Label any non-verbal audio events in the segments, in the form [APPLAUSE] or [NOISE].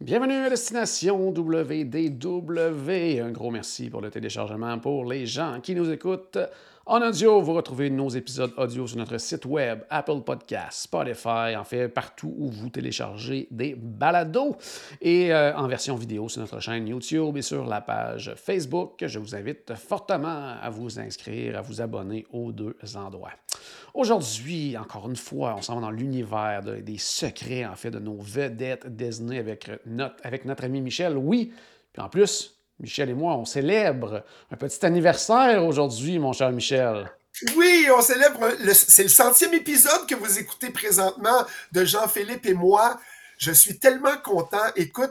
Bienvenue à Destination WDW. Un gros merci pour le téléchargement pour les gens qui nous écoutent en audio. Vous retrouvez nos épisodes audio sur notre site web, Apple Podcasts, Spotify, en fait partout où vous téléchargez des balados et euh, en version vidéo sur notre chaîne YouTube et sur la page Facebook. Je vous invite fortement à vous inscrire, à vous abonner aux deux endroits. Aujourd'hui, encore une fois, on s'en va dans l'univers de- des secrets, en fait, de nos vedettes Disney avec notre, avec notre ami Michel. Oui, puis en plus, Michel et moi, on célèbre un petit anniversaire aujourd'hui, mon cher Michel. Oui, on célèbre, c'est le centième épisode que vous écoutez présentement de Jean-Philippe et moi. Je suis tellement content. Écoute,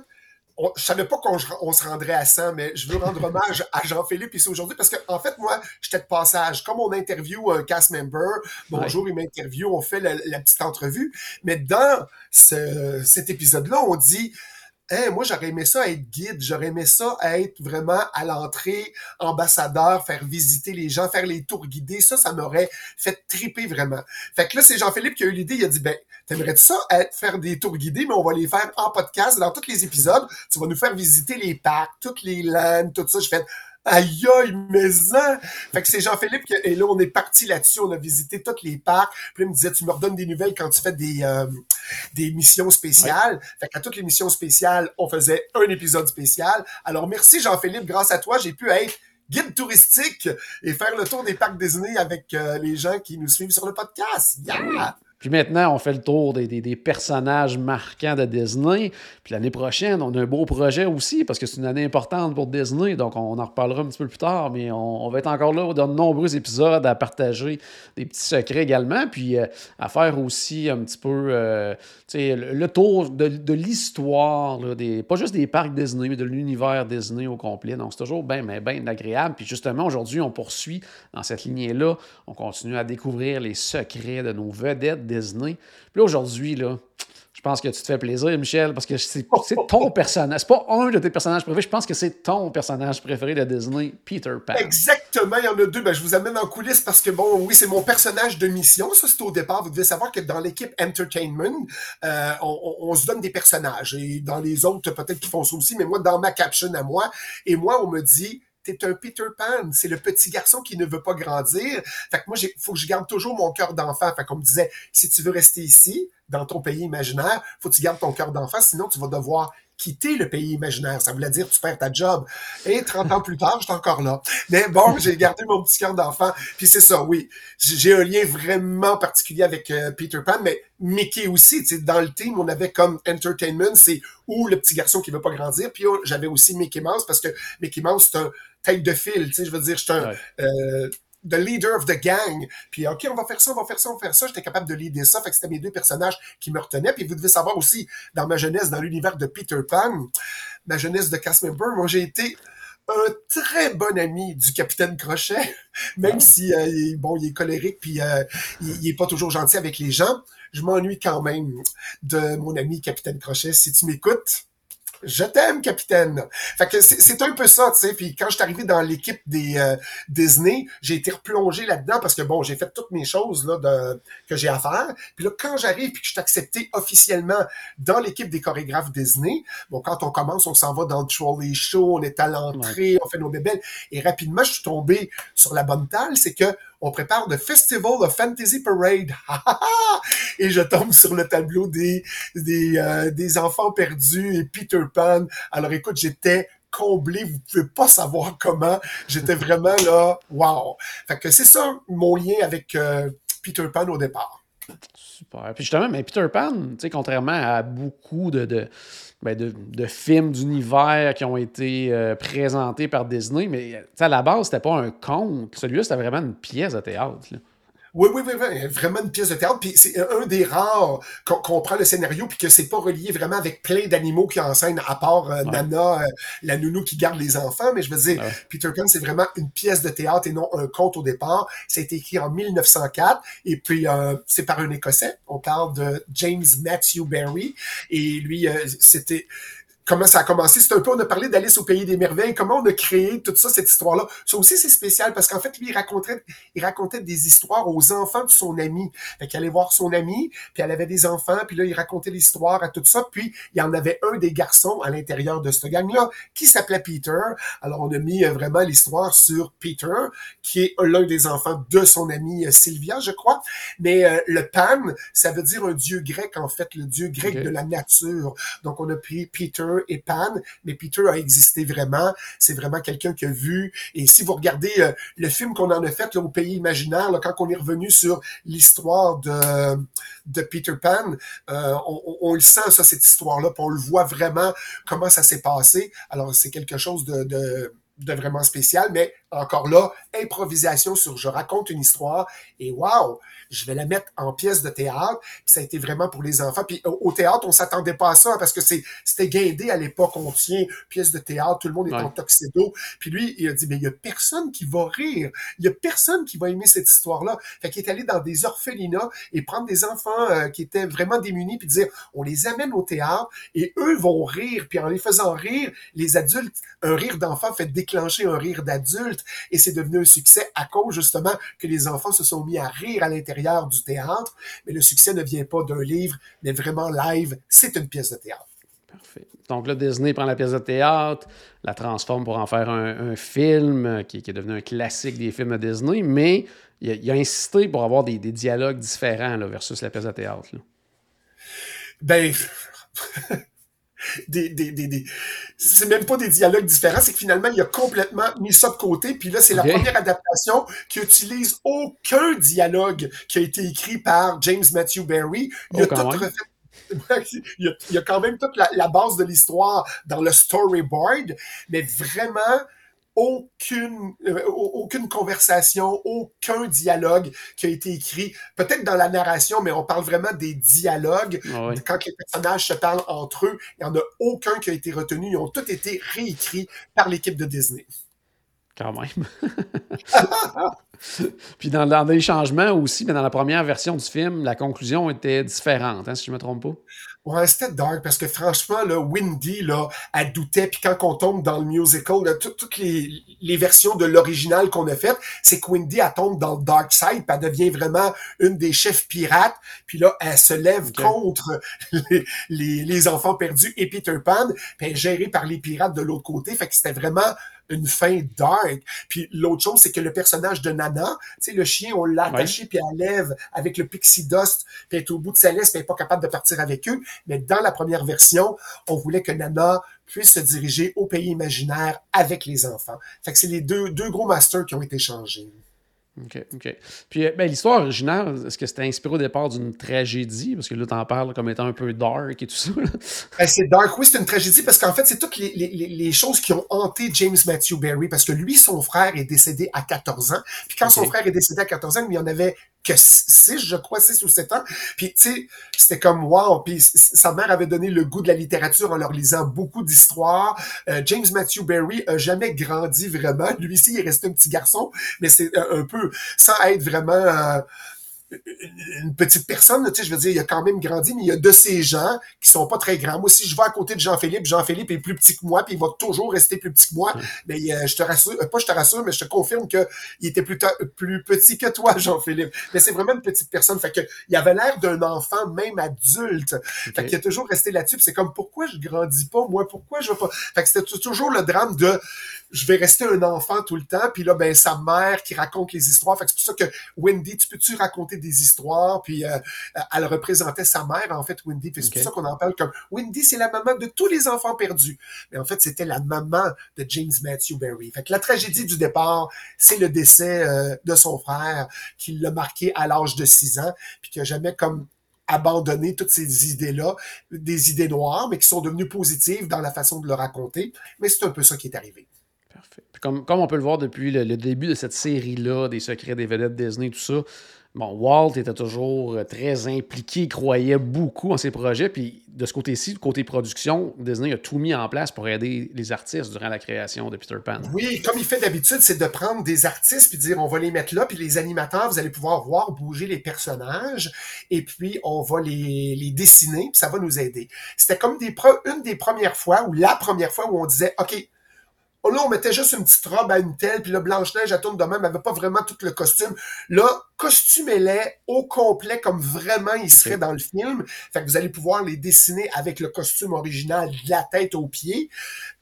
on, je savais pas qu'on on se rendrait à 100, mais je veux rendre hommage à Jean-Philippe ici aujourd'hui parce que, en fait, moi, j'étais de passage. Comme on interview un cast member, bonjour, il m'interview, on fait la, la petite entrevue. Mais dans ce- cet épisode-là, on dit, Hein, moi, j'aurais aimé ça être guide, j'aurais aimé ça être vraiment à l'entrée, ambassadeur, faire visiter les gens, faire les tours guidés. Ça, ça m'aurait fait triper vraiment. Fait que là, c'est Jean-Philippe qui a eu l'idée. Il a dit, ben, t'aimerais ça être, faire des tours guidés, mais on va les faire en podcast dans tous les épisodes. Tu vas nous faire visiter les parcs, toutes les landes, tout ça. Je fais, aïe, aïe, mais ça! Fait que c'est Jean-Philippe qui, et là, on est parti là-dessus. On a visité tous les parcs. Puis il me disait, tu me redonnes des nouvelles quand tu fais des, euh, des missions spéciales. Fait qu'à toutes les missions spéciales, on faisait un épisode spécial. Alors, merci Jean-Philippe. Grâce à toi, j'ai pu être guide touristique et faire le tour des parcs Disney avec euh, les gens qui nous suivent sur le podcast. Yeah! Puis maintenant, on fait le tour des, des- personnages marquants de Disney. Puis l'année prochaine, on a un beau projet aussi, parce que c'est une année importante pour Disney. Donc, on en reparlera un petit peu plus tard, mais on, va être encore là dans de nombreux épisodes à partager des petits secrets également. Puis euh, à faire aussi un petit peu euh, le, tour de, de l'histoire, pas juste des parcs Disney, mais de l'univers Disney au complet. Donc, c'est toujours bien, bien, bien agréable. Puis justement, aujourd'hui, on poursuit dans cette lignée-là. On continue à découvrir les secrets de nos vedettes Disney. Puis aujourd'hui, là, je pense que tu te fais plaisir, Michel, parce que c'est ton personnage. C'est pas un de tes personnages préférés. Je pense que c'est ton personnage préféré de Disney, Peter Pan. Exactement, il y en a deux. Ben, je vous amène en coulisses parce que, bon, oui, c'est mon personnage de mission. Ça, c'est au départ. Vous devez savoir que dans l'équipe Entertainment, euh, on se donne des personnages. Et dans les autres, peut-être qu'ils font ça aussi, mais moi, dans ma caption à moi, et moi, on me dit, t'es un Peter Pan. C'est le petit garçon qui ne veut pas grandir. Fait que moi, il faut que je garde toujours mon cœur d'enfant. Fait qu'on me disait, si tu veux rester ici, dans ton pays imaginaire, faut que tu gardes ton cœur d'enfant, sinon tu vas devoir quitter le pays imaginaire. Ça voulait dire tu perds ta job. Et 30 ans plus tard, j'étais encore là. Mais bon, [LAUGHS] j'ai gardé mon petit cœur d'enfant. Puis c'est ça, oui. J'ai un lien vraiment particulier avec euh, Peter Pan, mais Mickey aussi. Dans le team, on avait comme entertainment, c'est où le petit garçon qui veut pas grandir. Puis j'avais aussi Mickey Mouse parce que Mickey Mouse, c'est un tête de fil. Tu sais, je veux dire, je suis un... Ouais. euh, the leader of the gang. Puis, OK, on va faire ça, on va faire ça, on va faire ça. J'étais capable de leader ça. Fait que c'était mes deux personnages qui me retenaient. Puis, vous devez savoir aussi, dans ma jeunesse, dans l'univers de Peter Pan, ma jeunesse de cast member, moi, j'ai été un très bon ami du capitaine Crochet, [LAUGHS] même si euh, il bon, il est colérique puis euh, il, il est pas toujours gentil avec les gens. Je m'ennuie quand même de mon ami capitaine Crochet. Si tu m'écoutes, je t'aime, capitaine. Fait que c'est un peu ça, tu sais. Puis quand je suis arrivé dans l'équipe des euh, Disney, j'ai été replongé là-dedans parce que bon, j'ai fait toutes mes choses là de, que j'ai à faire. Puis là, quand j'arrive puis que je suis accepté officiellement dans l'équipe des chorégraphes Disney, bon, quand on commence, on s'en va dans le trolley show, on est à l'entrée, on fait nos bébelles. Et rapidement, je suis tombé sur la bonne talle, c'est que on prépare le Festival of Fantasy Parade. [LAUGHS] et je tombe sur le tableau euh, des enfants perdus et Peter Pan. Alors écoute, j'étais comblé, vous pouvez pas savoir comment. J'étais vraiment là, wow. Fait que c'est ça mon lien avec euh, Peter Pan au départ. Super. Puis justement, mais Peter Pan, tu sais, contrairement à beaucoup de, ben, de, de films d'univers qui ont été euh, présentés par Disney, mais à la base, c'était pas un conte. Celui-là, c'était vraiment une pièce de théâtre. Oui, oui, oui, oui, vraiment une pièce de théâtre. Puis c'est un des rares qu'on prend le scénario puis que c'est pas relié vraiment avec plein d'animaux qui enseignent, à part euh, Nana, euh, la nounou qui garde les enfants. Mais je veux dire, Peter Pan, c'est vraiment une pièce de théâtre et non un conte au départ. Ça a été écrit en 1904 et puis euh, c'est par un Écossais. On parle de James Matthew Barry et lui, c'était comment ça a commencé. C'est un peu, on a parlé d'Alice au Pays des Merveilles, comment on a créé toute ça, cette histoire-là. Ça aussi, c'est spécial parce qu'en fait, lui, il racontait, il racontait des histoires aux enfants de son ami. Fait qu'il allait voir son ami, puis elle avait des enfants, puis là, il racontait l'histoire à tout ça. Puis, il y en avait un des garçons à l'intérieur de ce gang-là qui s'appelait Peter. Alors, on a mis euh, vraiment l'histoire sur Peter, qui est l'un des enfants de son ami euh, Sylvia, je crois. Mais euh, le Pan, ça veut dire un dieu grec, en fait, le dieu grec de la nature. Donc, on a pris Peter et Pan, mais Peter a existé vraiment. C'est vraiment quelqu'un qui a vu. Et si vous regardez euh, le film qu'on en a fait là, au Pays imaginaire, quand on est revenu sur l'histoire de, Peter Pan, euh, on, le sent, ça, cette histoire-là, on le voit vraiment comment ça s'est passé. Alors, c'est quelque chose de de vraiment spécial, mais encore là, improvisation sur je raconte une histoire et waouh, je vais la mettre en pièce de théâtre. Puis ça a été vraiment pour les enfants. Puis au théâtre, on s'attendait pas à ça parce que c'est c'était guindé à l'époque. On tient pièce de théâtre, tout le monde est en tuxedo. Puis lui, il a dit mais il y a personne qui va rire, il y a personne qui va aimer cette histoire-là. Fait qu'il est allé dans des orphelinats et prendre des enfants euh, qui étaient vraiment démunis puis dire on les amène au théâtre et eux vont rire. Puis en les faisant rire, les adultes, un rire d'enfant fait déclencher un rire d'adulte et c'est devenu un succès à cause justement que les enfants se sont mis à rire à l'intérieur du théâtre. Mais le succès ne vient pas d'un livre, mais vraiment live, c'est une pièce de théâtre. Parfait. Donc là, Disney prend la pièce de théâtre, la transforme pour en faire un, film qui, est devenu un classique des films de Disney, mais il a, insisté pour avoir des, dialogues différents versus la pièce de théâtre. Ben, des, des, des, c'est même pas des dialogues différents, c'est que finalement, il a complètement mis ça de côté. Puis là, c'est la première adaptation qui utilise aucun dialogue qui a été écrit par James Matthew Barry. Il a oh, tout refait [LAUGHS] il, y a, quand même toute la, la base de l'histoire dans le storyboard, mais vraiment, aucune, euh, aucune conversation, aucun dialogue qui a été écrit. Peut-être dans la narration, mais on parle vraiment des dialogues. Ah Quand les personnages se parlent entre eux, il n'y en a aucun qui a été retenu. Ils ont tous été réécrits par l'équipe de Disney. Quand même. [LAUGHS] Puis dans, dans, les changements aussi, mais dans la première version du film, la conclusion était différente, hein, si je ne me trompe pas? Ouais, c'était dark parce que franchement, là, Windy, là, elle doutait. Puis quand on tombe dans le musical, toutes les, les, versions de l'original qu'on a faites, c'est que Windy, elle tombe dans le dark side, puis elle devient vraiment une des chefs pirates. Puis là, elle se lève contre les, les, les, enfants perdus et Peter Pan, puis elle est gérée par les pirates de l'autre côté. Fait que c'était vraiment une fin dark. Puis l'autre chose, c'est que le personnage de Nana, tu sais, le chien, on l'a attaché, puis elle lève avec le pixie dust, puis elle est au bout de sa laisse, puis elle n'est pas capable de partir avec eux. Mais dans la première version, on voulait que Nana puisse se diriger au pays imaginaire avec les enfants. Fait que c'est les deux, deux gros masters qui ont été changés. OK, OK. Puis euh, ben, l'histoire originale, est-ce que c'était inspiré au départ d'une tragédie? Parce que là, t'en parles comme étant un peu dark et tout ça. [LAUGHS] Ben, c'est dark, oui, c'est une tragédie parce qu'en fait, c'est toutes les, les, les, choses qui ont hanté James Matthew Barry parce que lui, son frère est décédé à 14 ans. Puis quand son frère est décédé à 14 ans, il y en avait que 6, je crois, 6 ou 7 ans. Puis, tu sais, c'était comme, wow. Puis, sa mère avait donné le goût de la littérature en leur lisant beaucoup d'histoires. Euh, James Matthew Barry a jamais grandi vraiment. Lui aussi, il est resté un petit garçon, mais c'est euh, un peu, sans être vraiment... Euh, une petite personne, tu sais, je veux dire, il a quand même grandi, mais il y a de ces gens qui sont pas très grands. Moi, si je vais à côté de Jean-Philippe, Jean-Philippe est plus petit que moi, puis il va toujours rester plus petit que moi. Mais euh, je te rassure, euh, pas je te rassure, mais je te confirme que il était plus, plus petit que toi, [LAUGHS] Jean-Philippe. Mais c'est vraiment une petite personne. Fait que il avait l'air d'un enfant, même adulte. Fait qu'il a toujours resté là-dessus. c'est comme pourquoi je grandis pas, moi, pourquoi je vais pas? Fait que c'était toujours le drame de je vais rester un enfant tout le temps, puis là, ben, sa mère qui raconte les histoires. Fait que c'est pour ça que Wendy, tu peux-tu raconter des histoires? Puis euh, elle représentait sa mère, en fait, Wendy. c'est pour ça qu'on en parle comme Wendy, c'est la maman de tous les enfants perdus. Mais en fait, c'était la maman de James Matthew Barry. Fait que la tragédie du départ, c'est le décès euh, de son frère qui l'a marqué à l'âge de 6 ans, puis qui a jamais comme abandonné toutes ces idées-là, des idées noires, mais qui sont devenues positives dans la façon de le raconter. Mais c'est un peu ça qui est arrivé. Comme, on peut le voir depuis le, début de cette série-là, des secrets des vedettes Disney, tout ça, bon, Walt était toujours euh, très impliqué, croyait beaucoup en ses projets. Puis de ce côté-ci, côté production, Disney a tout mis en place pour aider les artistes durant la création de Peter Pan. Oui, comme il fait d'habitude, c'est de prendre des artistes puis dire on va les mettre là, puis les animateurs, vous allez pouvoir voir bouger les personnages, et puis on va les, dessiner, puis ça va nous aider. C'était comme des une des premières fois, ou la première fois où on disait, OK, Là, on mettait juste une petite robe à une telle, puis là, Blanche-Neige, elle tourne de même, elle avait pas vraiment tout le costume. Là, costumez-les au complet, comme vraiment il serait dans le film. Fait que vous allez pouvoir les dessiner avec le costume original de la tête aux pieds.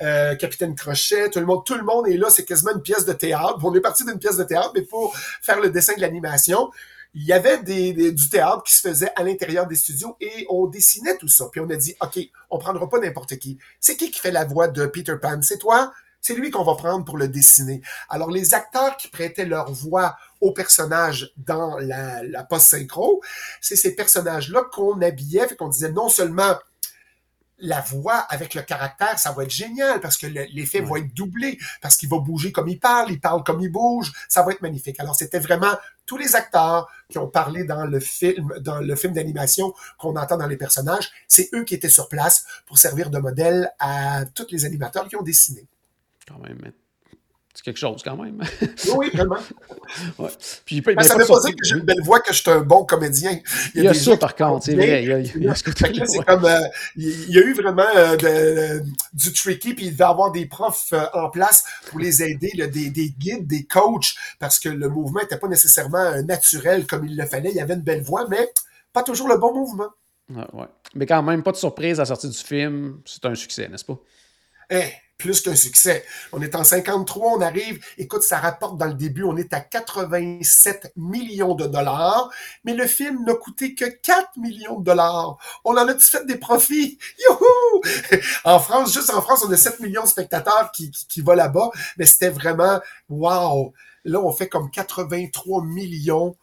Euh, Capitaine Crochet, tout le monde, tout le monde est là, c'est quasiment une pièce de théâtre. On est parti d'une pièce de théâtre, mais pour faire le dessin de l'animation, il y avait des, des- du théâtre qui se faisait à l'intérieur des studios et on dessinait tout ça. Puis on a dit, OK, on prendra pas n'importe qui. C'est qui qui fait la voix de Peter Pan? C'est toi? C'est lui qu'on va prendre pour le dessiner. Alors, les acteurs qui prêtaient leur voix aux personnages dans la, la post-synchro, c'est ces personnages-là qu'on habillait, fait qu'on disait non seulement la voix avec le caractère, ça va être génial parce que le- l'effet va être doublé, parce qu'il va bouger comme il parle, il parle comme il bouge, ça va être magnifique. Alors c'était vraiment tous les acteurs qui ont parlé dans le film, dans le film d'animation qu'on entend dans les personnages, c'est eux qui étaient sur place pour servir de modèle à tous les animateurs qui ont dessiné. Quand même. mais C'est quelque chose, quand même. Oui, oui, vraiment. ouais. Puis, il peut- ça pas veut pas dire que j'ai une belle voix, que je suis un bon comédien. Il y a ça, par contre, c'est vrai. Il y a, il y ce comme euh, il y a eu vraiment euh, de- du tricky, puis il devait avoir des profs euh, en place pour les aider, là, des, des guides, des coachs, parce que le mouvement n'était pas nécessairement euh, naturel comme il le fallait. Il y avait une belle voix, mais pas toujours le bon mouvement. Ouais, ouais. Mais quand même, pas de surprise à la sortie du film. C'est un succès, n'est-ce pas? Eh, plus qu'un succès. On est en 53, on arrive. Écoute, ça rapporte dans le début, on est à 87 millions de dollars, mais le film n'a coûté que 4 millions de dollars. On en a-tu fait des profits? Youhou! En France, juste en France, on a 7 millions de spectateurs qui, qui, qui vont là-bas, mais c'était vraiment, wow! Là, on fait comme 83 millions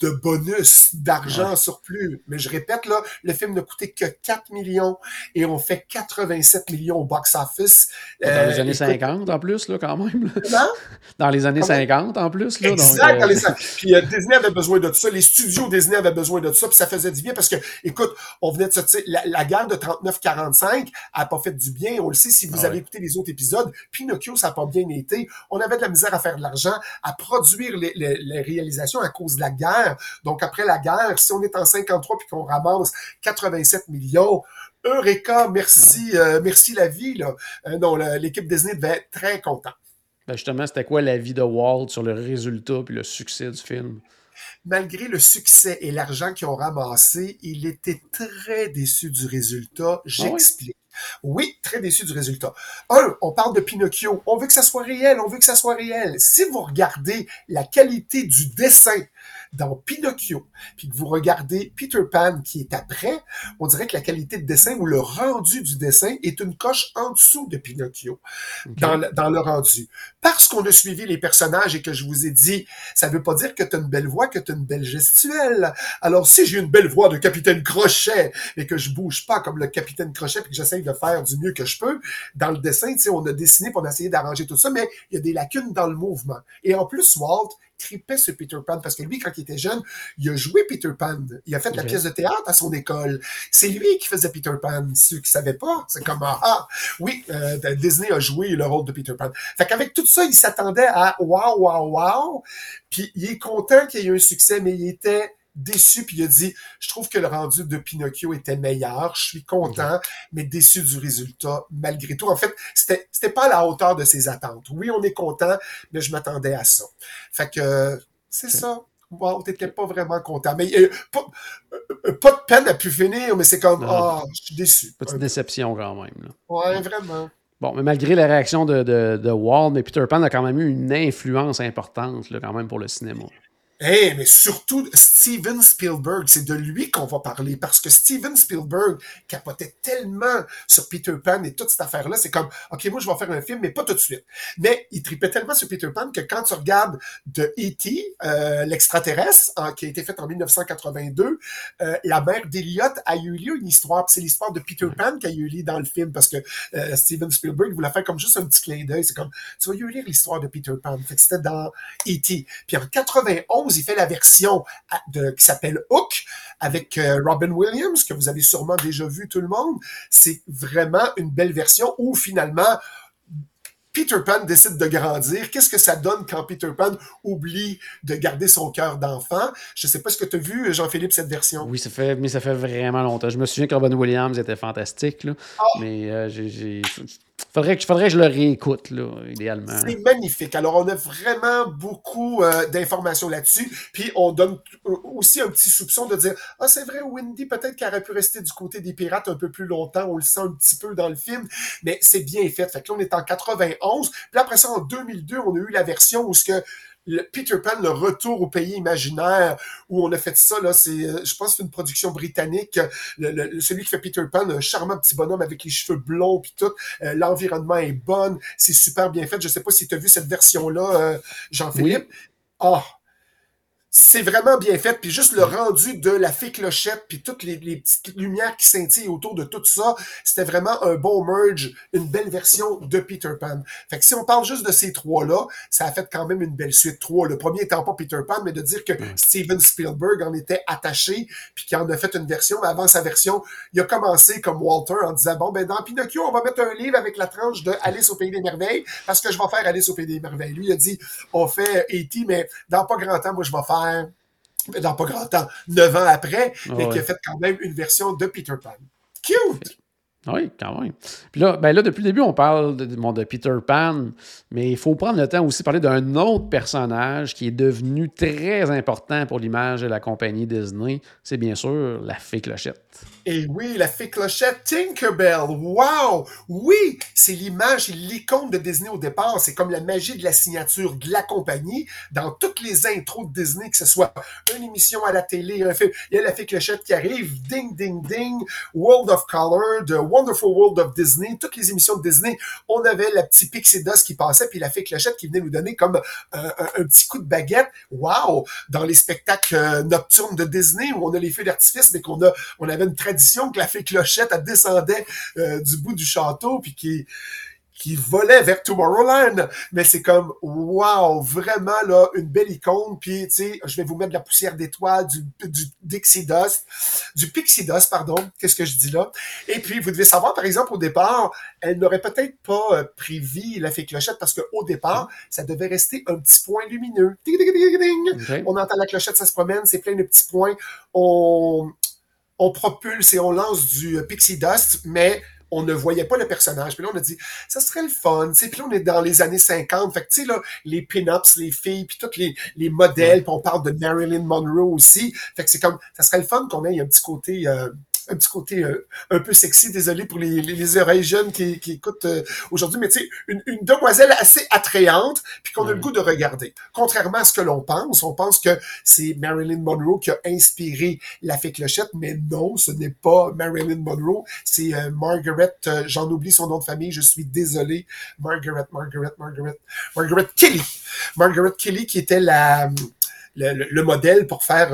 de bonus, d'argent Ouais. surplus. Mais je répète, là, le film n'a coûté que 4 millions et on fait 87 millions au box-office. Dans Euh, les années écoute, 50 en plus, là, quand même. là. Dans les années Comment? 50 en plus. Là, Exact, donc, euh, dans les. Puis euh, Disney avait besoin de ça, les studios Disney avaient besoin de ça, puis ça faisait du bien parce que, écoute, on venait de sortir, la, la guerre de 39-45 a pas fait du bien, on le sait si vous Ah avez écouté les autres épisodes, Pinocchio, ça a pas bien été, on avait de la misère à faire de l'argent, à produire les, les- les réalisations à cause de la guerre, donc après la guerre, si on est en 53 puis qu'on ramasse 87 millions, Eureka, merci, euh, merci la vie, là. Euh, non, l'équipe Disney devait être très content. ben, justement, c'était quoi l'avis de Walt sur le résultat puis le succès du film? malgré le succès et l'argent qu'ils ont ramassé, il était très déçu du résultat. J'explique. Oui, très déçu du résultat. Un, on parle de Pinocchio. On veut que ça soit réel, on veut que ça soit réel. Si vous regardez la qualité du dessin dans Pinocchio, puis que vous regardez Peter Pan qui est après, on dirait que la qualité de dessin ou le rendu du dessin est une coche en dessous de Pinocchio dans, le, dans le rendu. Parce qu'on a suivi les personnages et que je vous ai dit, ça veut pas dire que tu as une belle voix, que tu as une belle gestuelle. Alors, si j'ai une belle voix de capitaine Crochet, mais que je bouge pas comme le capitaine Crochet, puis que j'essaye de faire du mieux que je peux, dans le dessin, tu sais, on a dessiné, on a essayé d'arranger tout ça, mais il y a des lacunes dans le mouvement. Et en plus, Walt tripait sur Peter Pan, parce que lui, quand il était jeune, il a joué Peter Pan. Il a fait la pièce de théâtre à son école. C'est lui qui faisait Peter Pan. Ceux qui savaient pas, c'est comme, ah, ah, oui, euh, Disney a joué le rôle de Peter Pan. Fait qu'avec tout ça, il s'attendait à wow, wow, wow. Puis il est content qu'il y ait eu un succès, mais il était déçu, puis il a dit, je trouve que le rendu de Pinocchio était meilleur, je suis content, mais déçu du résultat, malgré tout. En fait, c'était, c'était pas à la hauteur de ses attentes. Oui, on est content, mais je m'attendais à ça. Fait que, c'est ça. Wow, t'étais pas vraiment content. Mais euh, pas, euh, pas de peine à pu finir, mais c'est comme, ah, je suis déçu. Petite déception quand même. là. Ouais, vraiment. Bon, mais malgré la réaction de, de, mais Peter Pan a quand même eu une influence importante là, quand même pour le cinéma. Eh, mais surtout, Steven Spielberg. C'est de lui qu'on va parler parce que Steven Spielberg capotait tellement sur Peter Pan et toute cette affaire-là. C'est comme, OK, moi, je vais faire un film, mais pas tout de suite. Mais il tripait tellement sur Peter Pan que quand tu regardes de E.T., euh, l'extraterrestre, qui a été fait en 1982, euh, la mère d'Eliot a eu lieu une histoire. C'est l'histoire de Peter Pan qui a eu lieu dans le film parce que euh, Steven Spielberg voulait faire comme juste un petit clin d'œil. C'est comme, tu vas y lire l'histoire de Peter Pan. Fait c'était dans E.T. Puis en 91, il fait la version de, qui s'appelle Hook avec euh, Robin Williams, que vous avez sûrement déjà vu tout le monde. C'est vraiment une belle version où finalement, Peter Pan décide de grandir. Qu'est-ce que ça donne quand Peter Pan oublie de garder son cœur d'enfant? Je sais pas ce que tu as vu, Jean-Philippe, cette version. Oui, ça fait, mais ça fait vraiment longtemps. Je me souviens que Robin Williams était fantastique, là. Ah! mais euh, j'ai Faudrait que, faudrait que je le réécoute, là, idéalement. C'est magnifique. Alors, on a vraiment beaucoup euh, d'informations là-dessus. Puis, on donne aussi un petit soupçon de dire Ah, c'est vrai, Wendy, peut-être qu'elle aurait pu rester du côté des pirates un peu plus longtemps. On le sent un petit peu dans le film. Mais c'est bien fait. Fait que là, on est en 91. Puis après ça, en 2002, on a eu la version où ce que le Peter Pan, le retour au pays imaginaire, où on a fait ça, là, c'est, euh, je pense c'est une production britannique. Le, celui qui fait Peter Pan, un charmant petit bonhomme avec les cheveux blonds puis tout. Euh, l'environnement est bon, c'est super bien fait. Je sais pas si tu as vu cette version-là, euh, Jean-Philippe. Ah, c'est vraiment bien fait. Puis juste le rendu de la fée clochette, puis toutes les, petites lumières qui scintillent autour de tout ça, c'était vraiment un bon merge, une belle version de Peter Pan. Fait que si on parle juste de ces trois-là, ça a fait quand même une belle suite. Trois. Le premier étant pas Peter Pan, mais de dire que Steven Spielberg en était attaché, puis qu'il en a fait une version. Mais avant sa version, il a commencé comme Walter en disant, bon, ben dans Pinocchio, on va mettre un livre avec la tranche de Alice au Pays des Merveilles, parce que je vais faire Alice au Pays des Merveilles. Lui, il a dit, on fait E.T., mais dans pas grand temps, moi, je vais faire dans pas grand temps, neuf ans après, mais qui a fait quand même une version de Peter Pan. Cute! Oui, quand même. Puis là, ben là, depuis le début, on parle de, de Peter Pan, mais il faut prendre le temps aussi de parler d'un autre personnage qui est devenu très important pour l'image de la compagnie Disney. C'est bien sûr la fée Clochette. Et oui, la fée clochette Tinkerbell. Wow! Oui, c'est l'image, l'icône de Disney au départ. C'est comme la magie de la signature de la compagnie. Dans toutes les intros de Disney, que ce soit une émission à la télé, un film, il y a la fée clochette qui arrive. Ding, ding, ding. World of Color, The Wonderful World of Disney. Toutes les émissions de Disney, on avait la petite Pixie Dust qui passait, puis la fée clochette qui venait nous donner comme un, petit coup de baguette. Wow! Dans les spectacles euh, nocturnes de Disney où on a les feux d'artifice, mais qu'on a, on avait une tradition que la fée Clochette, descendait euh, du bout du château, puis qui qui volait vers Tomorrowland. Mais c'est comme, wow, vraiment, là, une belle icône. Puis, tu sais, je vais vous mettre de la poussière d'étoiles, du, du Dixie Dust, du Pixie Dust, pardon. Qu'est-ce que je dis là? Et puis, vous devez savoir, par exemple, au départ, elle n'aurait peut-être pas euh, prévu la fée clochette parce qu'au départ, ça devait rester un petit point lumineux. On entend la clochette, ça se promène, c'est plein de petits points. On, on propulse et on lance du euh, pixie dust, mais on ne voyait pas le personnage. Puis là, on a dit, ça serait le fun, tu sais. Puis là, on est dans les années 50. Fait que, tu sais, là, les pin-ups, les filles, puis tous les, les modèles, puis on parle de Marilyn Monroe aussi. Fait que c'est comme, ça serait le fun qu'on ait un petit côté... Euh, un petit côté euh, un peu sexy. Désolé pour les, les, oreilles jeunes qui, qui écoutent euh, aujourd'hui, mais tu sais, une, une, demoiselle assez attrayante, puis qu'on a le goût de regarder. Contrairement à ce que l'on pense, on pense que c'est Marilyn Monroe qui a inspiré la fée clochette, mais non, ce n'est pas Marilyn Monroe, c'est euh, Margaret, j'en oublie son nom de famille, je suis désolé, Margaret, Margaret, Margaret, Margaret Kelly. Margaret Kelly qui était la le, le modèle pour faire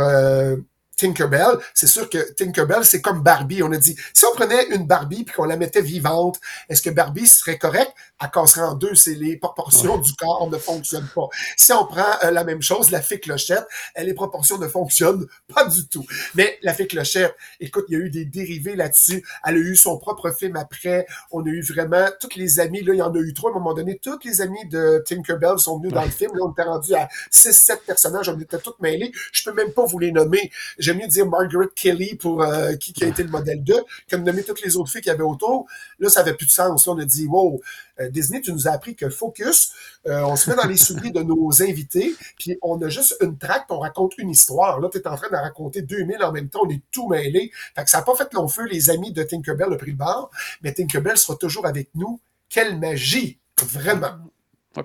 Tinkerbell, c'est sûr que Tinkerbell, c'est comme Barbie. On a dit, si on prenait une Barbie puis qu'on la mettait vivante, est-ce que Barbie serait correcte? Elle casserait en deux, c'est les proportions du corps ne fonctionnent pas. Si on prend euh, la même chose, la fée clochette, les proportions ne fonctionnent pas du tout. Mais la fée clochette, écoute, il y a eu des dérivés là-dessus. Elle a eu son propre film après. On a eu vraiment toutes les amis, là, il y en a eu trois à un moment donné. Toutes les amis de Tinkerbell sont venus dans le film. Là, on était rendu à 6-7 personnages. On était tous mêlés. Je peux même pas vous les nommer j'aime mieux dire Margaret Kelly pour euh, qui, qui a été le modèle 2 que de nommer toutes les autres filles qu'il y avait autour. Là, ça avait plus de sens. Là, on a dit, wow, euh, Disney, tu nous as appris que focus, euh, on se met dans les souliers de nos invités, puis on a juste une traque, on raconte une histoire. Là, tu es en train de raconter 2000 en même temps, on est tout mêlé. Fait que ça n'a pas fait long feu, les amis de Tinkerbell le prix le bar, mais Tinkerbell sera toujours avec nous. Quelle magie! Vraiment!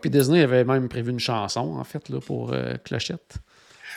puis Disney avait même prévu une chanson, en fait, là, pour Clochette.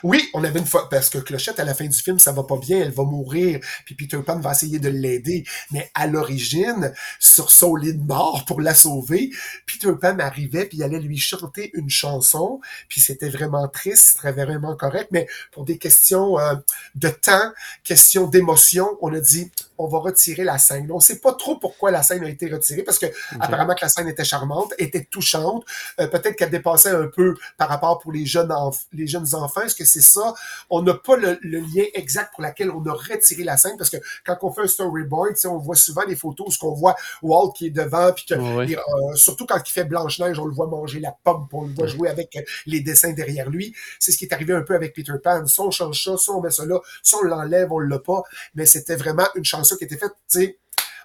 Oui, on avait une fois, parce que Clochette, à la fin du film, ça va pas bien, elle va mourir, puis Peter Pan va essayer de l'aider. Mais à l'origine, sur son lit mort pour la sauver, Peter Pan arrivait, puis il allait lui chanter une chanson, puis c'était vraiment triste, c'était vraiment correct, mais pour des questions euh, de temps, questions d'émotion, on a dit, on va retirer la scène. On sait pas trop pourquoi la scène a été retirée, parce que apparemment que la scène était charmante, était touchante, euh, peut-être qu'elle dépassait un peu par rapport pour les jeunes, les jeunes enfants. Est-ce que c'est ça? On n'a pas le, lien exact pour laquelle on a retiré la scène, parce que quand on fait un storyboard, on voit souvent des photos où on voit Walt qui est devant, puis que, euh, surtout quand il fait Blanche-Neige, on le voit manger la pomme, on le voit jouer avec les dessins derrière lui. C'est ce qui est arrivé un peu avec Peter Pan. Soit on change ça, soit on met ça là, soit on l'enlève, on l'a pas. Mais c'était vraiment une chanson qui était faite, tu sais,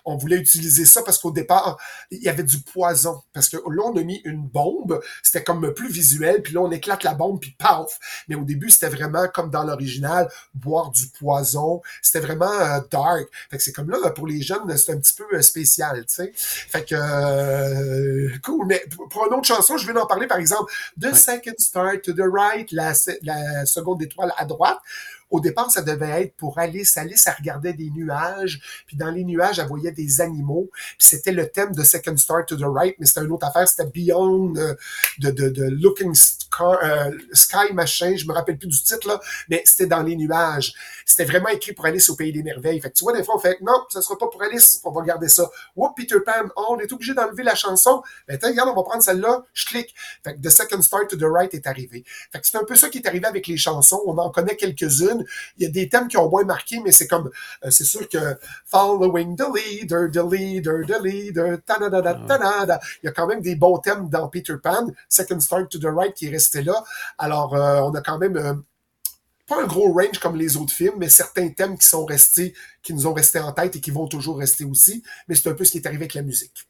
on voulait utiliser ça parce qu'au départ, il y avait du poison. Parce que là, on a mis une bombe, c'était comme plus visuel, puis là, on éclate la bombe, puis paf! Mais au début, c'était vraiment comme dans l'original, boire du poison. C'était vraiment euh, dark. Fait que c'est comme là, pour les jeunes, c'est un petit peu euh, spécial, tu sais. Fait que, euh, cool. Mais pour une autre chanson, je vais en parler, par exemple, The Second Star to the Right, la, la seconde étoile à droite. Au départ, ça devait être pour Alice. Alice, elle regardait des nuages, puis dans les nuages, elle voyait des animaux. Puis c'était le thème de Second Star to the Right, mais c'était une autre affaire. C'était Beyond euh, de, de, de, Looking Euh, Sky Machin. Je me rappelle plus du titre, là, mais c'était dans les nuages. C'était vraiment écrit pour Alice au Pays des Merveilles. Fait que tu vois, des fois, on fait non, ça sera pas pour Alice, on va garder ça. Whoop, Peter Pan, oh, on est obligé d'enlever la chanson. Ben, regarde, on va prendre celle-là, je clique. Fait que The Second Star to the Right est arrivé. Fait que c'est un peu ça qui est arrivé avec les chansons. On en connaît quelques-unes. Il y a des thèmes qui ont moins marqué, mais c'est comme, euh, c'est sûr que Following the Leader, the Leader, the Leader, ta da da da da Il y a quand même des bons thèmes dans Peter Pan, Second Star to the Right qui est resté là. Alors, euh, on a quand même euh, pas un gros range comme les autres films, mais certains thèmes qui sont restés, qui nous ont restés en tête et qui vont toujours rester aussi. Mais c'est un peu ce qui est arrivé avec la musique.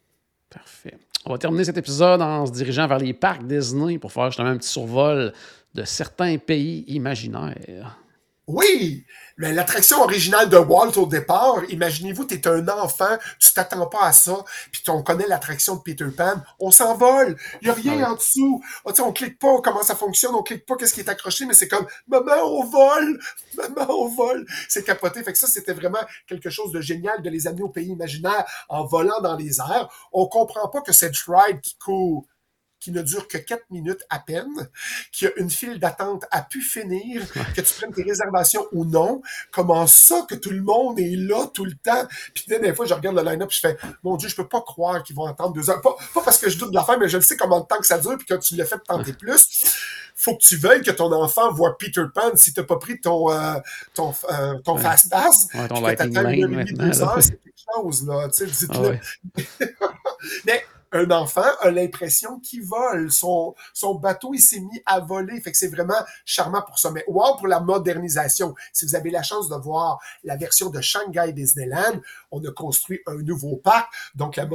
Parfait. On va terminer cet épisode en se dirigeant vers les parcs Disney pour faire justement un petit survol de certains pays imaginaires. Oui, l'attraction originale de Walt au départ, imaginez-vous, tu es un enfant, tu t'attends pas à ça, puis on connaît l'attraction de Peter Pan, on s'envole, il y a rien ah en dessous, oh, on clique pas comment ça fonctionne, on clique pas qu'est-ce qui est accroché, mais c'est comme maman on vole, maman on vole, c'est capoté. Fait que ça c'était vraiment quelque chose de génial de les amener au pays imaginaire en volant dans les airs. On comprend pas que cette ride qui court qui ne dure que quatre minutes à peine, qui a une file d'attente à pu finir, que tu prennes tes réservations ou non. Comment ça que tout le monde est là tout le temps? Puis des fois, je regarde le line-up je fais, mon Dieu, je peux pas croire qu'ils vont attendre deux heures. Pas, parce que je doute de la fin, mais je le sais comment de temps que ça dure, puis que tu l'as fait tenter plus. Faut que tu veuilles que ton enfant voit Peter Pan si t'as pas pris ton, euh, ton, euh, ton fast pass. Ouais, ton lane maintenant. C'est quelque chose, là. Tu sais, ah [LAUGHS] mais un enfant a l'impression qu'il vole. Son, son bateau, il s'est mis à voler. Fait que c'est vraiment charmant pour ça. Mais wow pour la modernisation. Si vous avez la chance de voir la version de Shanghai Disneyland, on a construit un nouveau parc. Donc, la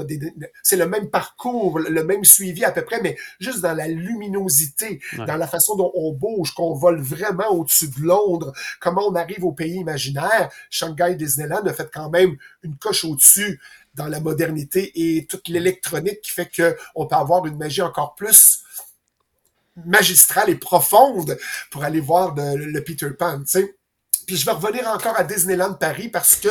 c'est le même parcours, le même suivi à peu près, mais juste dans la luminosité, dans la façon dont on bouge, qu'on vole vraiment au-dessus de Londres, comment on arrive au pays imaginaire? Shanghai Disneyland a fait quand même une coche au-dessus dans la modernité et toute l'électronique qui fait qu'on peut avoir une magie encore plus magistrale et profonde pour aller voir le Peter Pan, tu sais. Puis je vais revenir encore à Disneyland Paris parce que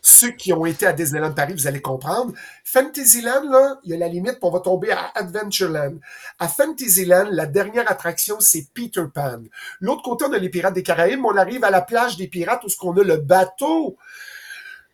ceux qui ont été à Disneyland Paris, vous allez comprendre. Fantasyland, là, il y a la limite, on va tomber à Adventureland. À Fantasyland, la dernière attraction, c'est Peter Pan. L'autre côté, on a les Pirates des Caraïbes, on arrive à la plage des Pirates où ce qu'on a le bateau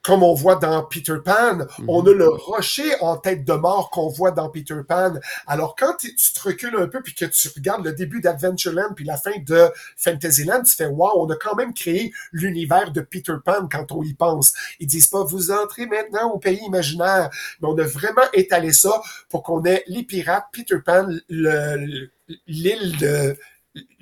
comme on voit dans Peter Pan, on mhm. a le rocher en tête de mort qu'on voit dans Peter Pan. Alors quand tu te recules un peu puis que tu regardes le début d'Adventureland puis la fin de Fantasyland, tu fais wow, on a quand même créé l'univers de Peter Pan quand on y pense. Ils disent pas vous entrez maintenant au pays imaginaire, mais on a vraiment étalé ça pour qu'on ait les pirates, Peter Pan, l'île de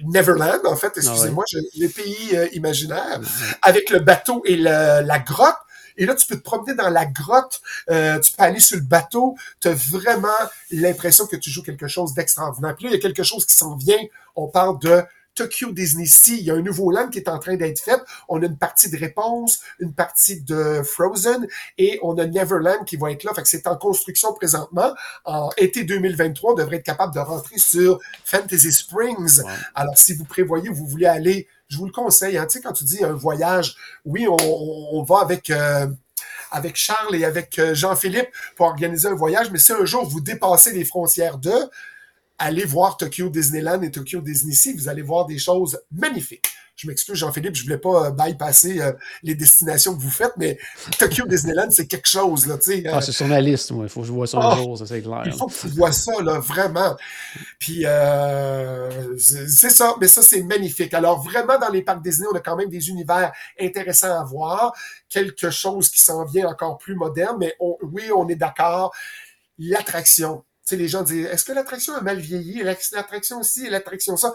Neverland, en fait, excusez-moi, ah les pays euh, imaginaires, avec le bateau et la grotte, et là, tu peux te promener dans la grotte, euh, tu peux aller sur le bateau, tu as vraiment l'impression que tu joues quelque chose d'extraordinaire. Puis là, il y a quelque chose qui s'en vient. On parle de Tokyo Disney Sea, il y a un nouveau land qui est en train d'être fait. On a une partie de réponse, une partie de Frozen et on a Neverland qui va être là. Fait que c'est en construction présentement. En été 2023, on devrait être capable de rentrer sur Fantasy Springs. Alors, si vous prévoyez, vous voulez aller, je vous le conseille. Hein, tu sais, quand tu dis un voyage, oui, on, on va avec... Euh, avec Charles et avec euh, Jean-Philippe pour organiser un voyage, mais si un jour vous dépassez les frontières de, allez voir Tokyo Disneyland et Tokyo Disney Sea, vous allez voir des choses magnifiques. Je m'excuse, Jean-Philippe, je voulais pas euh, bypasser euh, les destinations que vous faites, mais Tokyo Disneyland, c'est quelque chose, là, tu sais. ah, c'est sur ma liste, moi. Il faut que je vois ça un ah, jour, ça, c'est clair. Il faut que tu vois ça, là, vraiment. Puis, c'est ça, mais ça, c'est magnifique. Alors, vraiment, dans les parcs Disney, on a quand même des univers intéressants à voir. Quelque chose qui s'en vient encore plus moderne, mais oui, on est d'accord. L'attraction, sais, les gens disent, est-ce que l'attraction a mal vieilli? L'attraction aussi, l'attraction ça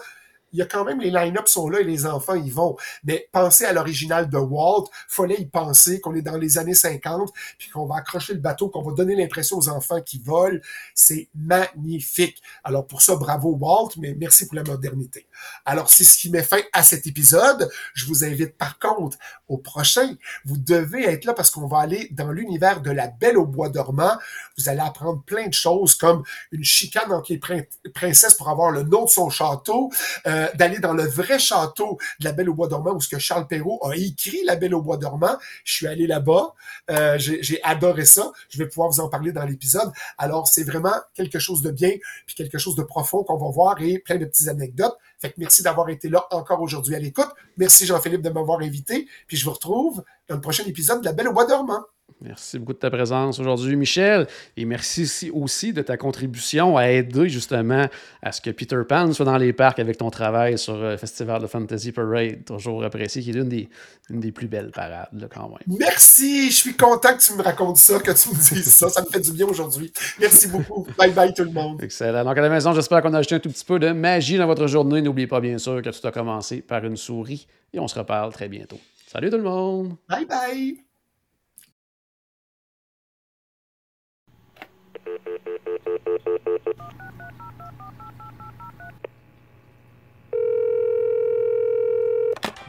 il y a quand même les line-up sont là et les enfants y vont. Mais pensez à l'original de Walt, fallait y penser qu'on est dans les années 50 puis qu'on va accrocher le bateau, qu'on va donner l'impression aux enfants qui volent. C'est magnifique. Alors pour ça, bravo Walt, mais merci pour la modernité. Alors c'est ce qui met fin à cet épisode. Je vous invite par contre au prochain. Vous devez être là parce qu'on va aller dans l'univers de la Belle au bois dormant. Vous allez apprendre plein de choses comme une chicane entre les princesses pour avoir le nom de son château. Euh, euh, d'aller dans le vrai château de la Belle au Bois dormant où ce que Charles Perrault a écrit la Belle au Bois dormant. Je suis allé là-bas, euh, j'ai adoré ça. Je vais pouvoir vous en parler dans l'épisode. Alors c'est vraiment quelque chose de bien puis quelque chose de profond qu'on va voir et plein de petites anecdotes. Fait que merci d'avoir été là encore aujourd'hui à l'écoute. Merci Jean-Philippe de m'avoir invité. Puis je vous retrouve dans le prochain épisode de La Belle au Bois dormant. Merci beaucoup de ta présence aujourd'hui, Michel. Et merci aussi de ta contribution à aider justement à ce que Peter Pan soit dans les parcs avec ton travail sur le Festival de Fantasy Parade, toujours apprécié, qui est l'une des, des plus belles parades là, quand même. Merci, je suis content que tu me racontes ça, que tu me dises ça. Ça me fait du bien aujourd'hui. Merci beaucoup. bye bye tout le monde. Excellent. Donc à la maison, j'espère qu'on a ajouté un tout petit peu de magie dans votre journée. N'oubliez pas bien sûr que tout a commencé par une souris et on se reparle très bientôt. Salut tout le monde. Bye bye.